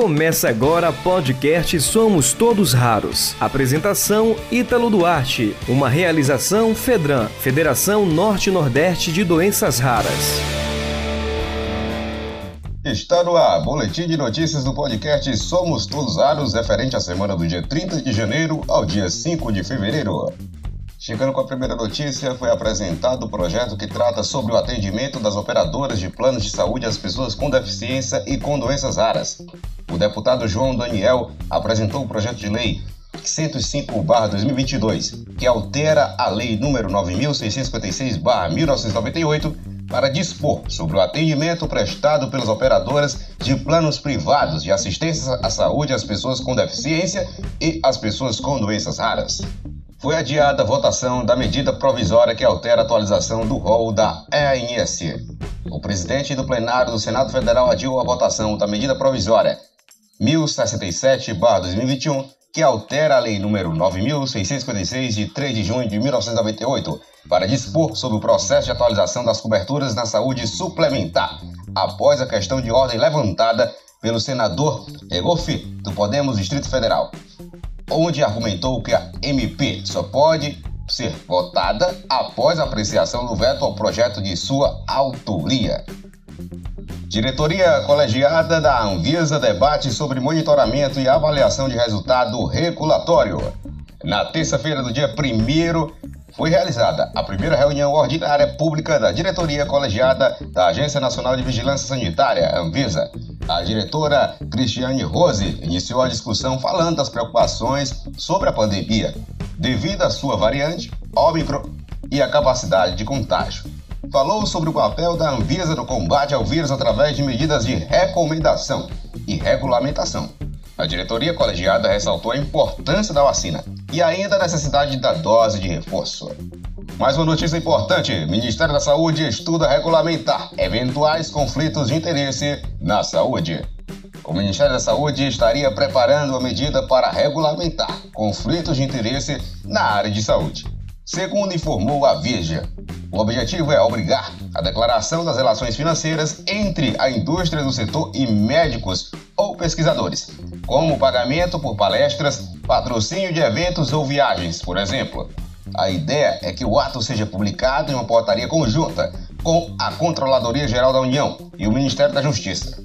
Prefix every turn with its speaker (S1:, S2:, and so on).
S1: Começa agora podcast Somos Todos Raros. Apresentação Ítalo Duarte. Uma realização Fedran, Federação Norte-Nordeste de Doenças Raras.
S2: Está no ar, boletim de notícias do podcast Somos Todos Raros, referente à semana do dia 30 de janeiro ao dia 5 de fevereiro. Chegando com a primeira notícia, foi apresentado o projeto que trata sobre o atendimento das operadoras de planos de saúde às pessoas com deficiência e com doenças raras. O deputado João Daniel apresentou o projeto de lei 105/2022, que altera a lei número 9656/1998 para dispor sobre o atendimento prestado pelas operadoras de planos privados de assistência à saúde às pessoas com deficiência e às pessoas com doenças raras foi adiada a votação da medida provisória que altera a atualização do rol da ANS. O presidente do plenário do Senado Federal adiou a votação da medida provisória 1067-2021, que altera a lei número 9656 de 3 de junho de 1998, para dispor sobre o processo de atualização das coberturas na saúde suplementar, após a questão de ordem levantada pelo senador Egofi, do Podemos Distrito Federal onde argumentou que a MP só pode ser votada após a apreciação do veto ao projeto de sua autoria. Diretoria colegiada da Anvisa debate sobre monitoramento e avaliação de resultado regulatório. Na terça-feira do dia 1 foi realizada a primeira reunião ordinária pública da diretoria colegiada da Agência Nacional de Vigilância Sanitária, Anvisa, a diretora Cristiane Rose iniciou a discussão falando das preocupações sobre a pandemia, devido à sua variante, Omicron, e a capacidade de contágio. Falou sobre o papel da Anvisa no combate ao vírus através de medidas de recomendação e regulamentação. A diretoria colegiada ressaltou a importância da vacina e ainda a necessidade da dose de reforço. Mais uma notícia importante: Ministério da Saúde estuda regulamentar eventuais conflitos de interesse na saúde. O Ministério da Saúde estaria preparando uma medida para regulamentar conflitos de interesse na área de saúde. Segundo informou a Veja, o objetivo é obrigar a declaração das relações financeiras entre a indústria do setor e médicos ou pesquisadores, como pagamento por palestras, patrocínio de eventos ou viagens, por exemplo. A ideia é que o ato seja publicado em uma portaria conjunta com a Controladoria Geral da União e o Ministério da Justiça.